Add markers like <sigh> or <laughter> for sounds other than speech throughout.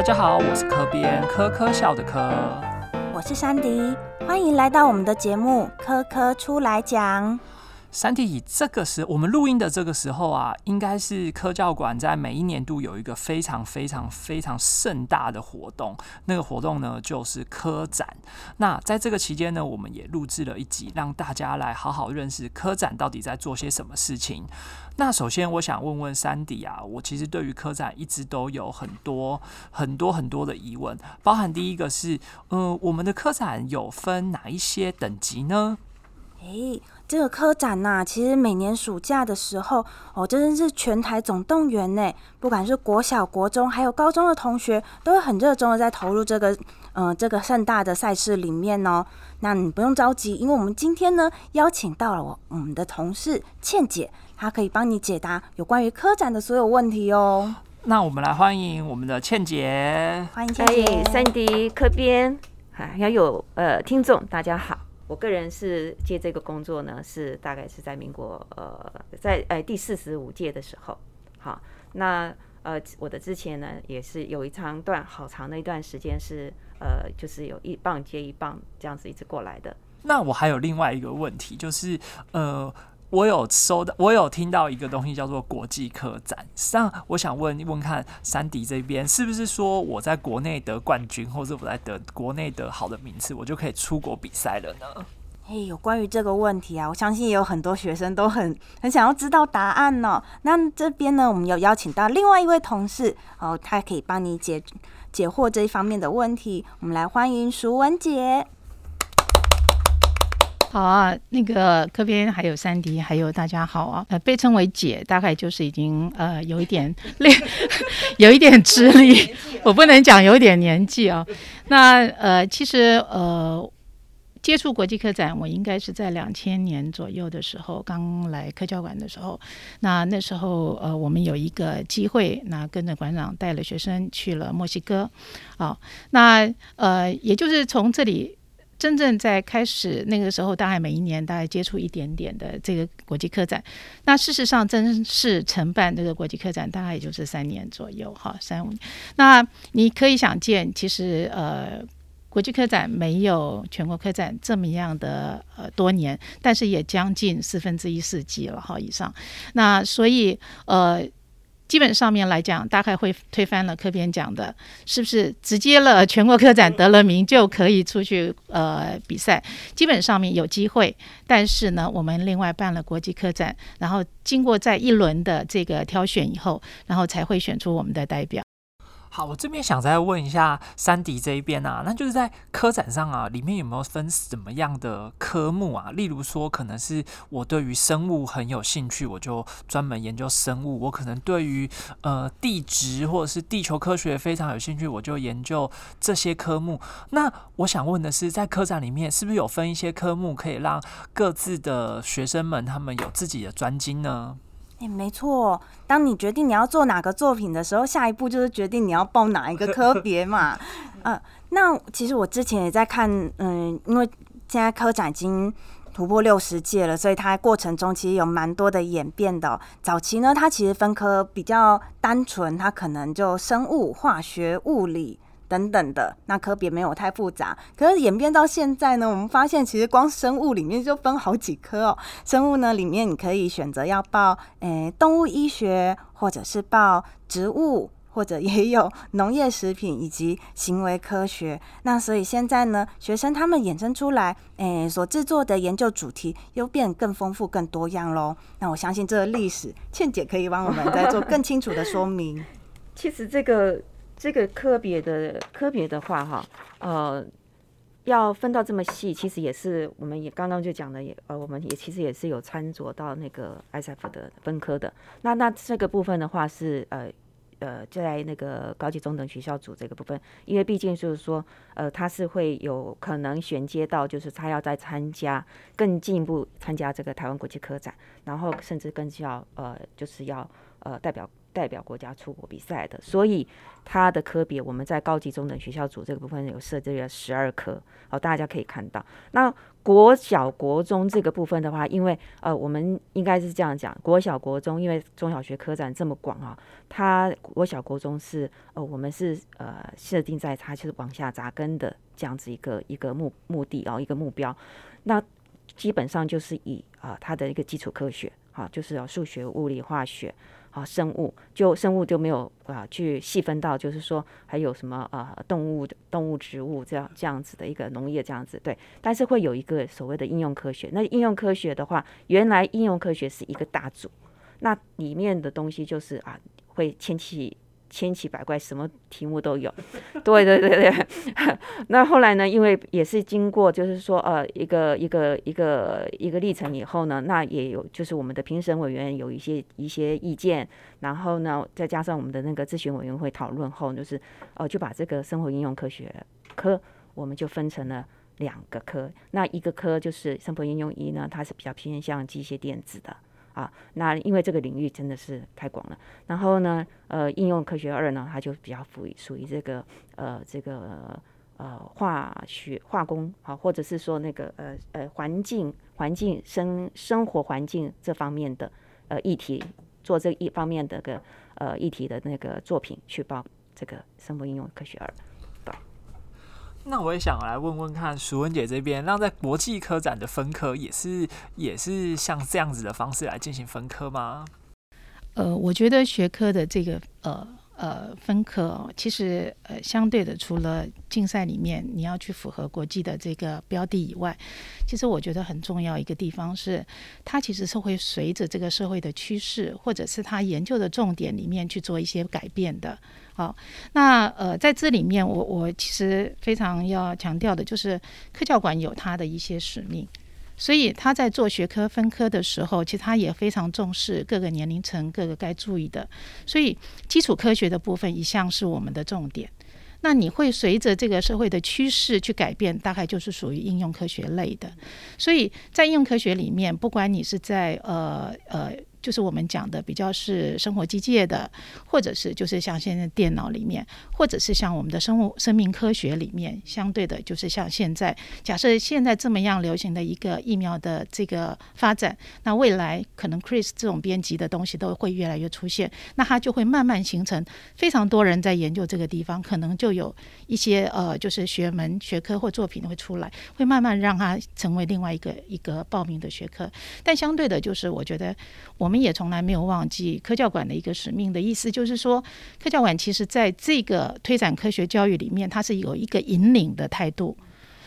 大家好，我是科编科科笑的科，我是珊迪，欢迎来到我们的节目《科科出来讲》。三体这个时，我们录音的这个时候啊，应该是科教馆在每一年度有一个非常非常非常盛大的活动。那个活动呢，就是科展。那在这个期间呢，我们也录制了一集，让大家来好好认识科展到底在做些什么事情。那首先，我想问问三迪啊，我其实对于科展一直都有很多很多很多的疑问，包含第一个是，呃，我们的科展有分哪一些等级呢？诶。这个科展呐，其实每年暑假的时候，哦，真的是全台总动员呢。不管是国小、国中，还有高中的同学，都会很热衷的在投入这个，嗯，这个盛大的赛事里面哦。那你不用着急，因为我们今天呢，邀请到了我我们的同事倩姐，她可以帮你解答有关于科展的所有问题哦。那我们来欢迎我们的倩姐，欢迎倩姐，三 D 科编，还有呃听众，大家好。我个人是接这个工作呢，是大概是在民国呃，在呃第四十五届的时候，好，那呃我的之前呢也是有一长段好长的一段时间是呃就是有一棒接一棒这样子一直过来的。那我还有另外一个问题就是呃。我有收到，我有听到一个东西叫做国际客展。实际上，我想问问看，山迪这边是不是说我在国内得冠军，或者我在得国内得好的名次，我就可以出国比赛了呢？嘿，有关于这个问题啊，我相信也有很多学生都很 <laughs> 很想要知道答案呢。那这边呢，我们有邀请到另外一位同事哦，他可以帮你解解惑这一方面的问题。我们来欢迎淑文姐。好啊，那个科边还有三迪，还有大家好啊。呃，被称为姐，大概就是已经呃有一点累，<laughs> 有一点资历。我不能讲有点年纪啊。那呃，其实呃，接触国际科展，我应该是在两千年左右的时候刚来科教馆的时候。那那时候呃，我们有一个机会，那跟着馆长带了学生去了墨西哥。好，那呃，也就是从这里。真正在开始那个时候，大概每一年大概接触一点点的这个国际客展。那事实上，正式承办这个国际客展，大概也就是三年左右，哈，三五年。那你可以想见，其实呃，国际客展没有全国客展这么样的呃多年，但是也将近四分之一世纪了，哈以上。那所以呃。基本上面来讲，大概会推翻了科编讲的，是不是直接了全国科展得了名就可以出去呃比赛？基本上面有机会，但是呢，我们另外办了国际科展，然后经过在一轮的这个挑选以后，然后才会选出我们的代表。好，我这边想再问一下山迪这一边啊，那就是在科展上啊，里面有没有分什么样的科目啊？例如说，可能是我对于生物很有兴趣，我就专门研究生物；我可能对于呃地质或者是地球科学非常有兴趣，我就研究这些科目。那我想问的是，在科展里面是不是有分一些科目，可以让各自的学生们他们有自己的专精呢？哎，没错。当你决定你要做哪个作品的时候，下一步就是决定你要报哪一个科 <laughs> 别嘛。嗯，那其实我之前也在看，嗯，因为现在科展已经突破六十届了，所以它过程中其实有蛮多的演变的。早期呢，它其实分科比较单纯，它可能就生物、化学、物理。等等的，那科别没有太复杂，可是演变到现在呢，我们发现其实光生物里面就分好几科哦。生物呢里面你可以选择要报诶动物医学，或者是报植物，或者也有农业食品以及行为科学。那所以现在呢，学生他们衍生出来诶所制作的研究主题又变更丰富、更多样喽。那我相信这个历史，倩姐可以帮我们再做更清楚的说明。<laughs> 其实这个。这个科别的科别的话，哈，呃，要分到这么细，其实也是我们也刚刚就讲的，也呃，我们也其实也是有参着到那个 ISF 的分科的。那那这个部分的话是呃呃，在那个高级中等学校组这个部分，因为毕竟就是说，呃，他是会有可能衔接到，就是他要再参加更进一步参加这个台湾国际科展，然后甚至更需要呃，就是要呃代表。代表国家出国比赛的，所以它的科别我们在高级中等学校组这个部分有设置了十二科，好，大家可以看到。那国小、国中这个部分的话，因为呃，我们应该是这样讲，国小、国中，因为中小学科展这么广啊，它国小、国中是呃，我们是呃设定在它就是往下扎根的这样子一个一个目目的哦，一个目标。那基本上就是以啊它的一个基础科学，好，就是要数学、物理、化学。啊，生物就生物就没有啊，去细分到就是说还有什么啊，动物动物、植物这样这样子的一个农业这样子对，但是会有一个所谓的应用科学。那应用科学的话，原来应用科学是一个大组，那里面的东西就是啊，会牵起。千奇百怪，什么题目都有。对对对对，<laughs> 那后来呢？因为也是经过，就是说呃，一个一个一个一个历程以后呢，那也有就是我们的评审委员有一些一些意见，然后呢，再加上我们的那个咨询委员会讨论后，就是呃，就把这个生活应用科学科，我们就分成了两个科。那一个科就是生活应用一呢，它是比较偏向机械电子的。啊，那因为这个领域真的是太广了，然后呢，呃，应用科学二呢，它就比较属于属于这个呃这个呃化学化工啊，或者是说那个呃呃环境环境生生活环境这方面的呃议题，做这一方面的个呃议题的那个作品去报这个生活应用科学二。那我也想来问问看，淑文姐这边，让在国际科展的分科也是也是像这样子的方式来进行分科吗？呃，我觉得学科的这个呃。呃，分科其实呃，相对的，除了竞赛里面你要去符合国际的这个标的以外，其实我觉得很重要一个地方是，它其实是会随着这个社会的趋势，或者是他研究的重点里面去做一些改变的。好，那呃，在这里面，我我其实非常要强调的就是，科教馆有它的一些使命。所以他在做学科分科的时候，其实他也非常重视各个年龄层各个该注意的。所以基础科学的部分一向是我们的重点。那你会随着这个社会的趋势去改变，大概就是属于应用科学类的。所以在应用科学里面，不管你是在呃呃。就是我们讲的比较是生活机械的，或者是就是像现在电脑里面，或者是像我们的生物生命科学里面，相对的，就是像现在假设现在这么样流行的一个疫苗的这个发展，那未来可能 Chris 这种编辑的东西都会越来越出现，那它就会慢慢形成非常多人在研究这个地方，可能就有一些呃就是学门学科或作品会出来，会慢慢让它成为另外一个一个报名的学科，但相对的，就是我觉得我。我们也从来没有忘记科教馆的一个使命的意思，就是说，科教馆其实在这个推展科学教育里面，它是有一个引领的态度。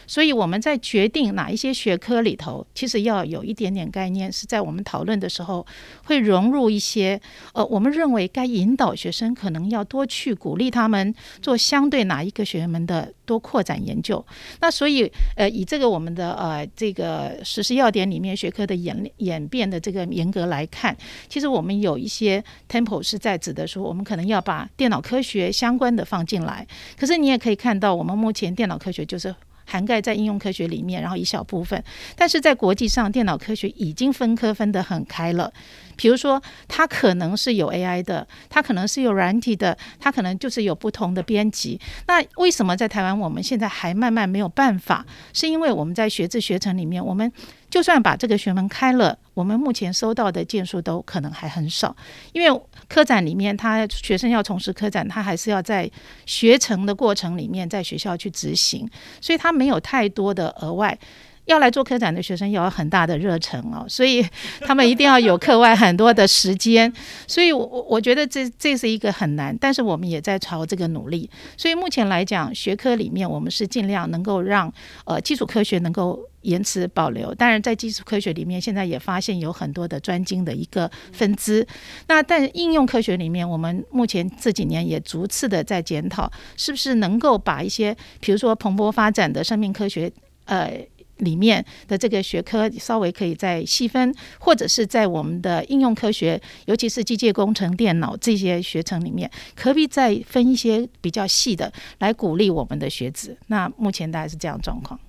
所以我们在决定哪一些学科里头，其实要有一点点概念，是在我们讨论的时候会融入一些呃，我们认为该引导学生可能要多去鼓励他们做相对哪一个学门的多扩展研究。那所以呃，以这个我们的呃这个实施要点里面学科的演演变的这个严格来看，其实我们有一些 temple 是在指的说，我们可能要把电脑科学相关的放进来。可是你也可以看到，我们目前电脑科学就是。涵盖在应用科学里面，然后一小部分，但是在国际上，电脑科学已经分科分得很开了。比如说，它可能是有 AI 的，它可能是有软体的，它可能就是有不同的编辑。那为什么在台湾我们现在还慢慢没有办法？是因为我们在学制学程里面，我们就算把这个学门开了，我们目前收到的件数都可能还很少。因为科展里面，他学生要从事科展，他还是要在学程的过程里面在学校去执行，所以他没有太多的额外。要来做科展的学生要有很大的热忱哦，所以他们一定要有课外很多的时间，<laughs> 所以我我我觉得这这是一个很难，但是我们也在朝这个努力。所以目前来讲，学科里面我们是尽量能够让呃基础科学能够延迟保留，当然在基础科学里面现在也发现有很多的专精的一个分支。那但应用科学里面，我们目前这几年也逐次的在检讨，是不是能够把一些比如说蓬勃发展的生命科学呃。里面的这个学科稍微可以再细分，或者是在我们的应用科学，尤其是机械工程、电脑这些学程里面，可不可以再分一些比较细的，来鼓励我们的学子？那目前大概是这样状况。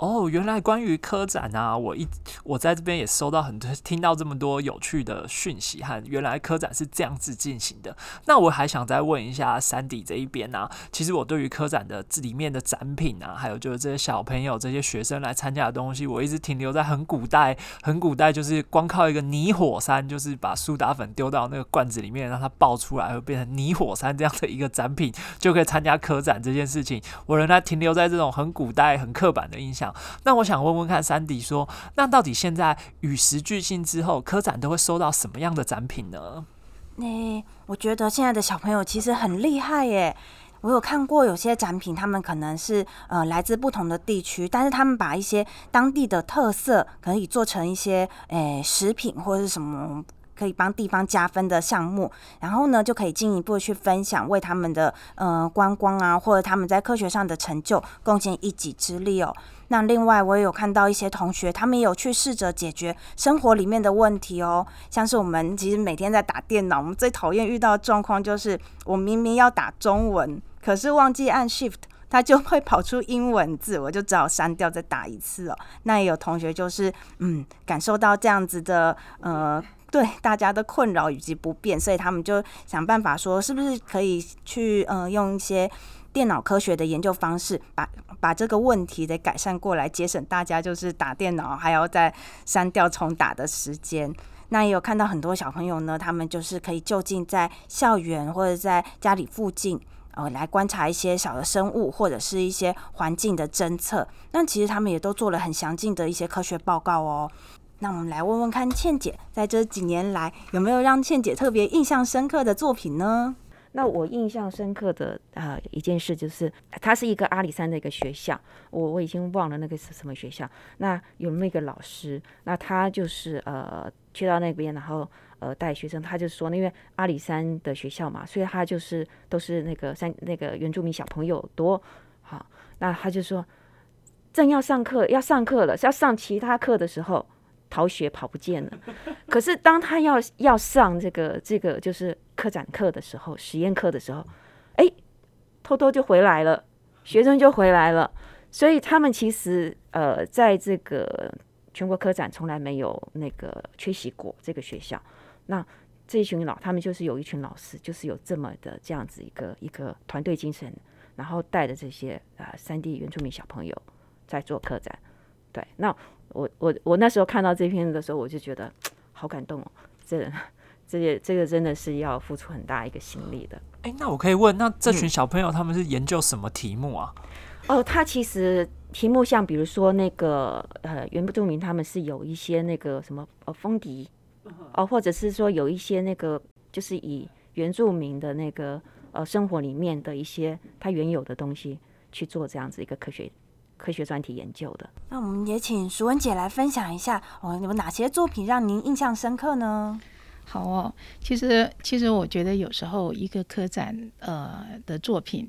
哦，原来关于科展啊，我一我在这边也收到很多，听到这么多有趣的讯息和原来科展是这样子进行的。那我还想再问一下山底这一边呢，其实我对于科展的里面的展品啊，还有就是这些小朋友、这些学生来参加的东西，我一直停留在很古代、很古代，就是光靠一个泥火山，就是把苏打粉丢到那个罐子里面，让它爆出来，会变成泥火山这样的一个展品，就可以参加科展这件事情。我仍然停留在这种很古代、很刻板的印象。那我想问问看，山迪说，那到底现在与时俱进之后，科展都会收到什么样的展品呢？那我觉得现在的小朋友其实很厉害耶。我有看过有些展品，他们可能是呃来自不同的地区，但是他们把一些当地的特色可以做成一些诶食品或者是什么。可以帮地方加分的项目，然后呢，就可以进一步去分享，为他们的呃观光啊，或者他们在科学上的成就贡献一己之力哦。那另外，我也有看到一些同学，他们也有去试着解决生活里面的问题哦。像是我们其实每天在打电脑，我们最讨厌遇到的状况就是，我明明要打中文，可是忘记按 Shift，它就会跑出英文字，我就只好删掉再打一次哦。那也有同学就是嗯，感受到这样子的呃。对大家的困扰以及不便，所以他们就想办法说，是不是可以去呃用一些电脑科学的研究方式，把把这个问题给改善过来，节省大家就是打电脑还要再删掉重打的时间。那也有看到很多小朋友呢，他们就是可以就近在校园或者在家里附近，呃，来观察一些小的生物或者是一些环境的侦测。那其实他们也都做了很详尽的一些科学报告哦。那我们来问问看，倩姐在这几年来有没有让倩姐特别印象深刻的作品呢？那我印象深刻的啊一件事就是，它是一个阿里山的一个学校，我我已经忘了那个是什么学校。那有那个老师，那他就是呃去到那边，然后呃带学生，他就说，因为阿里山的学校嘛，所以他就是都是那个山那个原住民小朋友多，好，那他就说正要上课要上课了，要上其他课的时候。逃学跑不见了，可是当他要要上这个这个就是科展课的时候，实验课的时候，哎，偷偷就回来了，学生就回来了，所以他们其实呃，在这个全国科展从来没有那个缺席过这个学校。那这一群老，他们就是有一群老师，就是有这么的这样子一个一个团队精神，然后带着这些啊三 D 原住民小朋友在做科展。对，那。我我我那时候看到这篇的时候，我就觉得好感动哦，这这些这个真的是要付出很大一个心力的。哎，那我可以问，那这群小朋友他们是研究什么题目啊？哦，他其实题目像比如说那个呃原不著名，他们是有一些那个什么呃风笛哦，或者是说有一些那个就是以原住民的那个呃生活里面的一些他原有的东西去做这样子一个科学。科学专题研究的，那我们也请淑文姐来分享一下哦，有哪些作品让您印象深刻呢？好哦，其实其实我觉得有时候一个科展呃的作品，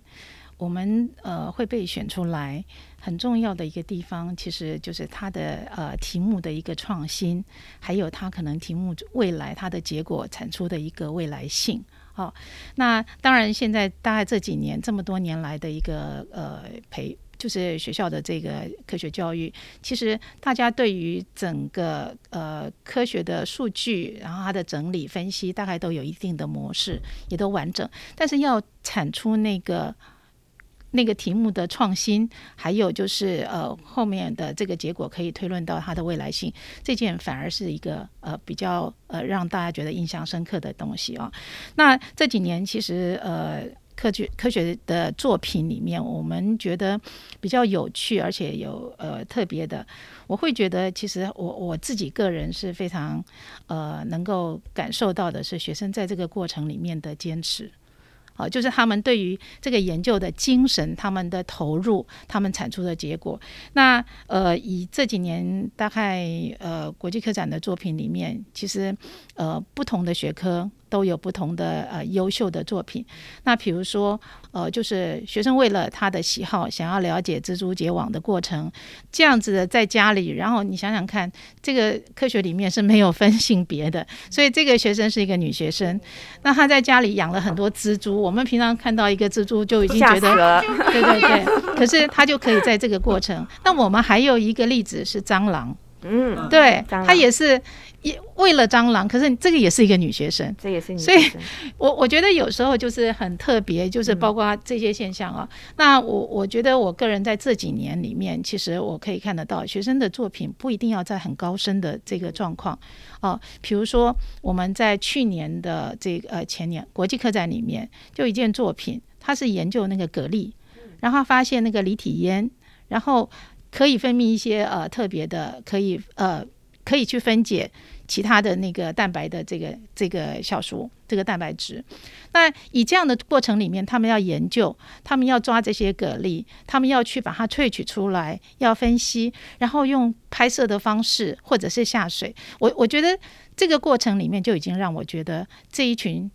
我们呃会被选出来，很重要的一个地方，其实就是它的呃题目的一个创新，还有它可能题目未来它的结果产出的一个未来性。好，那当然现在大概这几年这么多年来的一个呃培。就是学校的这个科学教育，其实大家对于整个呃科学的数据，然后它的整理分析，大概都有一定的模式，也都完整。但是要产出那个那个题目的创新，还有就是呃后面的这个结果可以推论到它的未来性，这件反而是一个呃比较呃让大家觉得印象深刻的东西啊。那这几年其实呃。科学科学的作品里面，我们觉得比较有趣，而且有呃特别的。我会觉得，其实我我自己个人是非常呃能够感受到的是，学生在这个过程里面的坚持，啊，就是他们对于这个研究的精神，他们的投入，他们产出的结果。那呃，以这几年大概呃国际科展的作品里面，其实呃不同的学科。都有不同的呃优秀的作品。那比如说，呃，就是学生为了他的喜好，想要了解蜘蛛结网的过程，这样子的在家里，然后你想想看，这个科学里面是没有分性别的，所以这个学生是一个女学生，那她在家里养了很多蜘蛛。我们平常看到一个蜘蛛就已经觉得，对对对，可是她就可以在这个过程。那我们还有一个例子是蟑螂。嗯，对，她也是也为了蟑螂，可是这个也是一个女学生，这也是女所以我我觉得有时候就是很特别，就是包括这些现象啊。那我我觉得我个人在这几年里面，其实我可以看得到学生的作品不一定要在很高深的这个状况哦。比如说我们在去年的这个呃前年国际客展里面，就一件作品，它是研究那个蛤蜊，然后发现那个离体烟，然后。可以分泌一些呃特别的，可以呃可以去分解其他的那个蛋白的这个这个酵素，这个蛋白质。那以这样的过程里面，他们要研究，他们要抓这些蛤蜊，他们要去把它萃取出来，要分析，然后用拍摄的方式或者是下水。我我觉得这个过程里面就已经让我觉得这一群。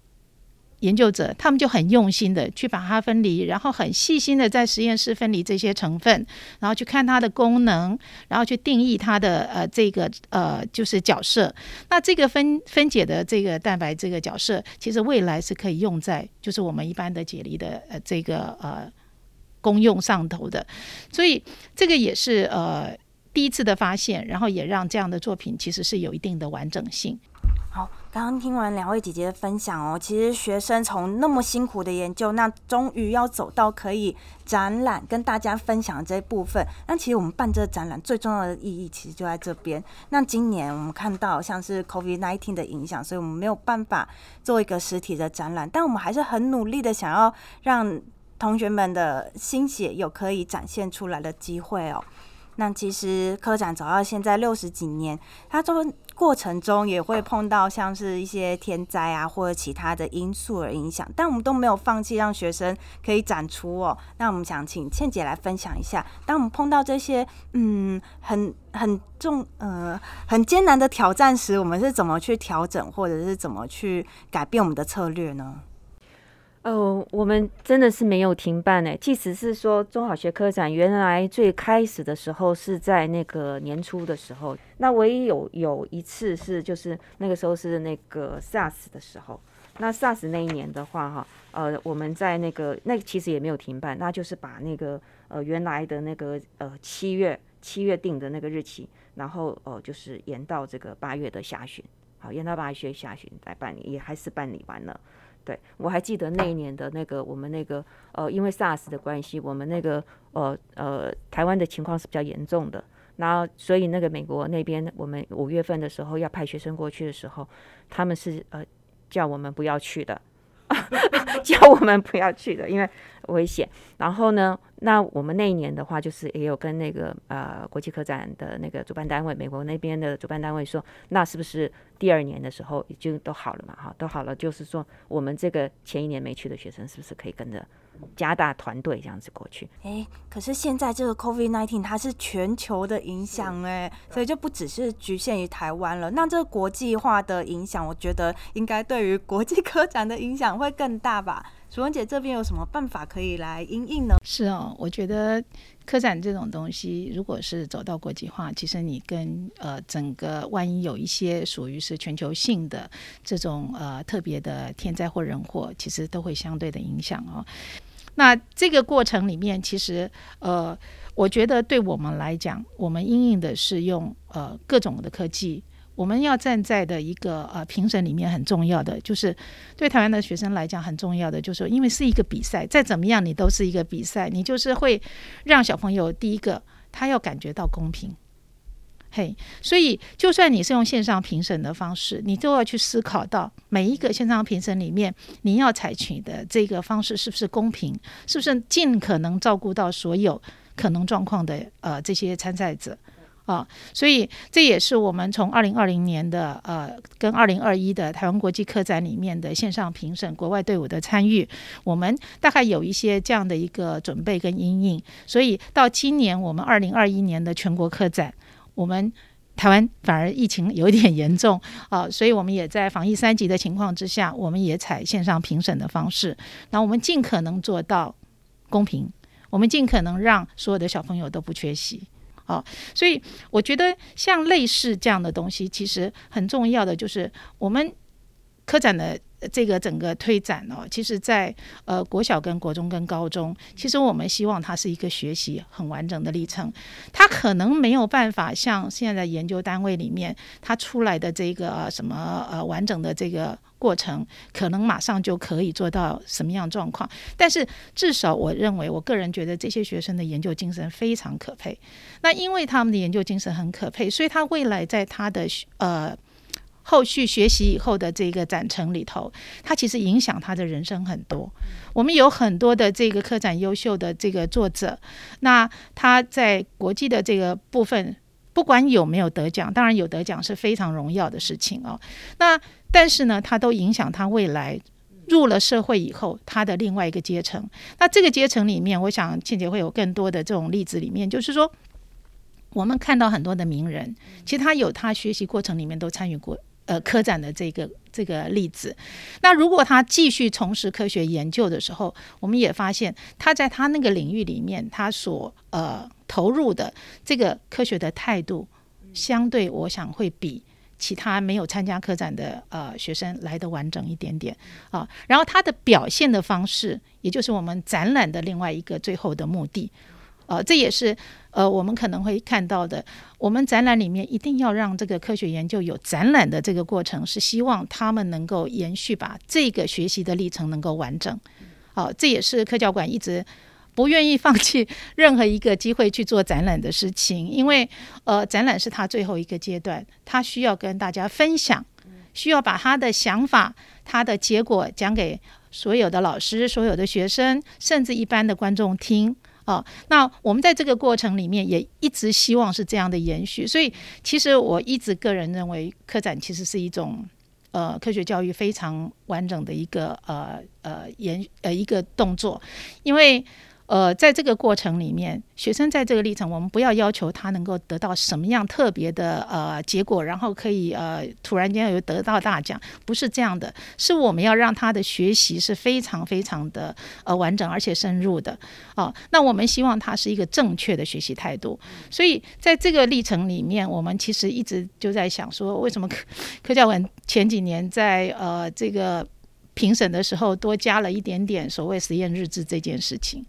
研究者他们就很用心的去把它分离，然后很细心的在实验室分离这些成分，然后去看它的功能，然后去定义它的呃这个呃就是角色。那这个分分解的这个蛋白这个角色，其实未来是可以用在就是我们一般的解离的呃这个呃功用上头的。所以这个也是呃第一次的发现，然后也让这样的作品其实是有一定的完整性。好，刚刚听完两位姐姐的分享哦，其实学生从那么辛苦的研究，那终于要走到可以展览跟大家分享这一部分。那其实我们办这个展览最重要的意义，其实就在这边。那今年我们看到像是 COVID-19 的影响，所以我们没有办法做一个实体的展览，但我们还是很努力的想要让同学们的心血有可以展现出来的机会哦。那其实科展走到现在六十几年，它中过程中也会碰到像是一些天灾啊或者其他的因素而影响，但我们都没有放弃让学生可以展出哦。那我们想请倩姐来分享一下，当我们碰到这些嗯很很重呃很艰难的挑战时，我们是怎么去调整或者是怎么去改变我们的策略呢？哦，我们真的是没有停办呢。即使是说中小学科展，原来最开始的时候是在那个年初的时候，那唯一有有一次是就是那个时候是那个 SARS 的时候。那 SARS 那一年的话，哈，呃，我们在那个那其实也没有停办，那就是把那个呃原来的那个呃七月七月定的那个日期，然后呃就是延到这个八月的下旬，好，延到八月下旬来办理，也还是办理完了。对，我还记得那一年的那个我们那个呃，因为 SARS 的关系，我们那个呃呃台湾的情况是比较严重的，然后所以那个美国那边，我们五月份的时候要派学生过去的时候，他们是呃叫我们不要去的，<laughs> 叫我们不要去的，因为危险。然后呢，那我们那一年的话，就是也有跟那个呃国际科展的那个主办单位，美国那边的主办单位说，那是不是？第二年的时候已经都好了嘛，哈，都好了。就是说，我们这个前一年没去的学生，是不是可以跟着加大团队这样子过去？哎，可是现在这个 COVID nineteen 它是全球的影响，哎，所以就不只是局限于台湾了。那这个国际化的影响，我觉得应该对于国际科展的影响会更大吧？<laughs> 楚文姐这边有什么办法可以来应应呢？是哦，我觉得。科展这种东西，如果是走到国际化，其实你跟呃整个万一有一些属于是全球性的这种呃特别的天灾或人祸，其实都会相对的影响哦。那这个过程里面，其实呃，我觉得对我们来讲，我们应用的是用呃各种的科技。我们要站在的一个呃评审里面很重要的，就是对台湾的学生来讲很重要的，就是因为是一个比赛，再怎么样你都是一个比赛，你就是会让小朋友第一个他要感觉到公平，嘿，所以就算你是用线上评审的方式，你都要去思考到每一个线上评审里面你要采取的这个方式是不是公平，是不是尽可能照顾到所有可能状况的呃这些参赛者。啊，所以这也是我们从二零二零年的呃，跟二零二一的台湾国际客展里面的线上评审，国外队伍的参与，我们大概有一些这样的一个准备跟阴影。所以到今年我们二零二一年的全国客展，我们台湾反而疫情有点严重 <laughs> 啊，所以我们也在防疫三级的情况之下，我们也采线上评审的方式，那我们尽可能做到公平，我们尽可能让所有的小朋友都不缺席。哦，所以我觉得像类似这样的东西，其实很重要的就是我们科展的。这个整个推展哦，其实，在呃国小跟国中跟高中，其实我们希望它是一个学习很完整的历程。它可能没有办法像现在研究单位里面，它出来的这个什么呃完整的这个过程，可能马上就可以做到什么样状况。但是至少我认为，我个人觉得这些学生的研究精神非常可佩。那因为他们的研究精神很可佩，所以他未来在他的呃。后续学习以后的这个展成里头，他其实影响他的人生很多。我们有很多的这个科展优秀的这个作者，那他在国际的这个部分，不管有没有得奖，当然有得奖是非常荣耀的事情哦。那但是呢，他都影响他未来入了社会以后他的另外一个阶层。那这个阶层里面，我想倩姐会有更多的这种例子，里面就是说，我们看到很多的名人，其实他有他学习过程里面都参与过。呃，科展的这个这个例子，那如果他继续从事科学研究的时候，我们也发现他在他那个领域里面，他所呃投入的这个科学的态度，相对我想会比其他没有参加科展的呃学生来的完整一点点啊。然后他的表现的方式，也就是我们展览的另外一个最后的目的。呃，这也是呃，我们可能会看到的。我们展览里面一定要让这个科学研究有展览的这个过程，是希望他们能够延续把这个学习的历程能够完整。好，这也是科教馆一直不愿意放弃 <laughs> 任何一个机会去做展览的事情，因为呃，展览是他最后一个阶段，他需要跟大家分享，需要把他的想法、他的结果讲给所有的老师、所有的学生，甚至一般的观众听。哦，那我们在这个过程里面也一直希望是这样的延续，所以其实我一直个人认为，科展其实是一种呃科学教育非常完整的一个呃呃延呃一个动作，因为。呃，在这个过程里面，学生在这个历程，我们不要要求他能够得到什么样特别的呃结果，然后可以呃突然间又得到大奖，不是这样的，是我们要让他的学习是非常非常的呃完整而且深入的哦。那我们希望他是一个正确的学习态度，所以在这个历程里面，我们其实一直就在想说，为什么科科教文前几年在呃这个评审的时候多加了一点点所谓实验日志这件事情。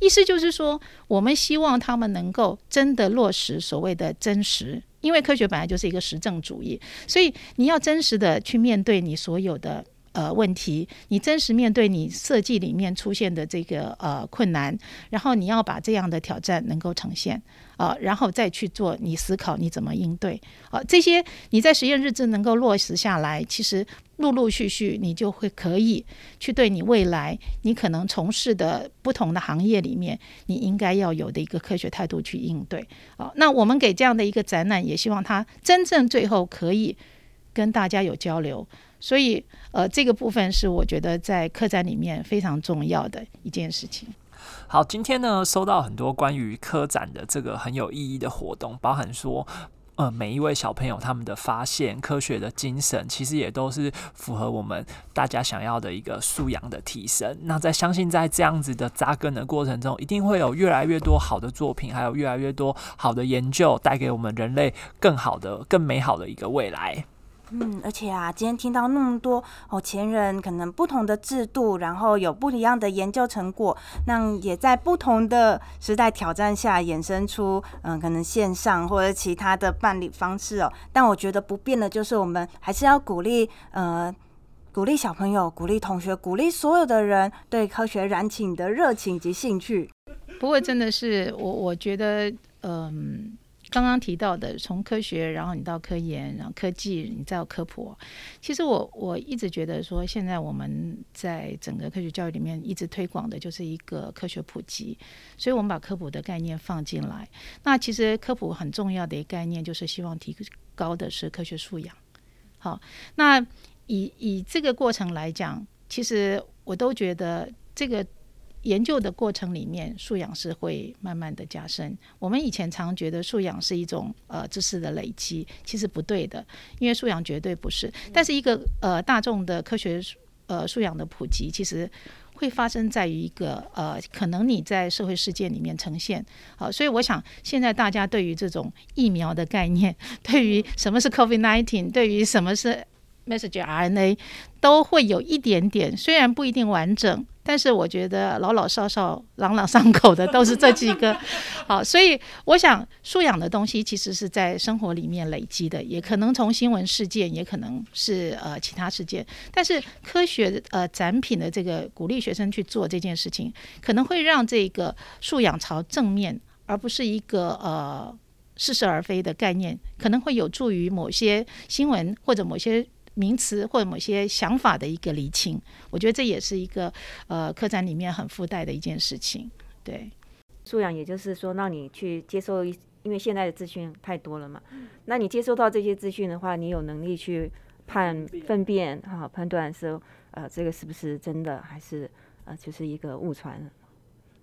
意思就是说，我们希望他们能够真的落实所谓的真实，因为科学本来就是一个实证主义，所以你要真实的去面对你所有的呃问题，你真实面对你设计里面出现的这个呃困难，然后你要把这样的挑战能够呈现啊，然后再去做你思考你怎么应对啊，这些你在实验日志能够落实下来，其实。陆陆续续，你就会可以去对你未来你可能从事的不同的行业里面，你应该要有的一个科学态度去应对。好，那我们给这样的一个展览，也希望它真正最后可以跟大家有交流。所以，呃，这个部分是我觉得在客展里面非常重要的一件事情。好，今天呢，收到很多关于科展的这个很有意义的活动，包含说。呃，每一位小朋友他们的发现、科学的精神，其实也都是符合我们大家想要的一个素养的提升。那在相信在这样子的扎根的过程中，一定会有越来越多好的作品，还有越来越多好的研究，带给我们人类更好的、更美好的一个未来。嗯，而且啊，今天听到那么多哦，前人可能不同的制度，然后有不一样的研究成果，那也在不同的时代挑战下衍生出嗯，可能线上或者其他的办理方式哦。但我觉得不变的就是，我们还是要鼓励呃，鼓励小朋友，鼓励同学，鼓励所有的人对科学燃起你的热情及兴趣。不过真的是我，我觉得嗯。刚刚提到的，从科学，然后你到科研，然后科技，你再到科普。其实我我一直觉得说，现在我们在整个科学教育里面一直推广的就是一个科学普及，所以我们把科普的概念放进来。那其实科普很重要的一个概念就是希望提高的是科学素养。好，那以以这个过程来讲，其实我都觉得这个研究的过程里面，素养是会慢慢的加深。我们以前常觉得素养是一种呃知识的累积，其实不对的，因为素养绝对不是。但是一个呃大众的科学呃素养的普及，其实会发生在于一个呃可能你在社会事件里面呈现。好，所以我想现在大家对于这种疫苗的概念，对于什么是 <laughs> COVID-19，对于什么是 messenger RNA，都会有一点点，虽然不一定完整。但是我觉得老老少少、朗朗上口的都是这几个，<laughs> 好，所以我想素养的东西其实是在生活里面累积的，也可能从新闻事件，也可能是呃其他事件。但是科学呃展品的这个鼓励学生去做这件事情，可能会让这个素养朝正面，而不是一个呃似是而非的概念，可能会有助于某些新闻或者某些。名词或者某些想法的一个厘清，我觉得这也是一个呃客栈里面很附带的一件事情。对，素养也就是说，让你去接受一，因为现在的资讯太多了嘛，那你接收到这些资讯的话，你有能力去判分辨哈，判断说呃这个是不是真的，还是呃就是一个误传。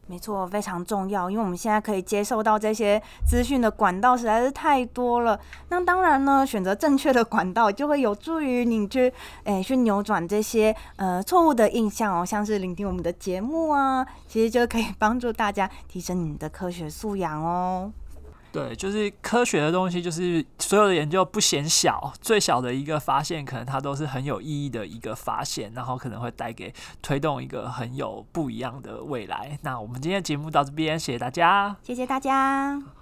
没错，非常重要，因为我们现在可以接受到这些资讯的管道实在是太多了。那当然呢，选择正确的管道就会有助于你去，诶，去扭转这些呃错误的印象哦。像是聆听我们的节目啊，其实就可以帮助大家提升你的科学素养哦。对，就是科学的东西，就是所有的研究不嫌小，最小的一个发现，可能它都是很有意义的一个发现，然后可能会带给推动一个很有不一样的未来。那我们今天节目到这边，谢谢大家，谢谢大家。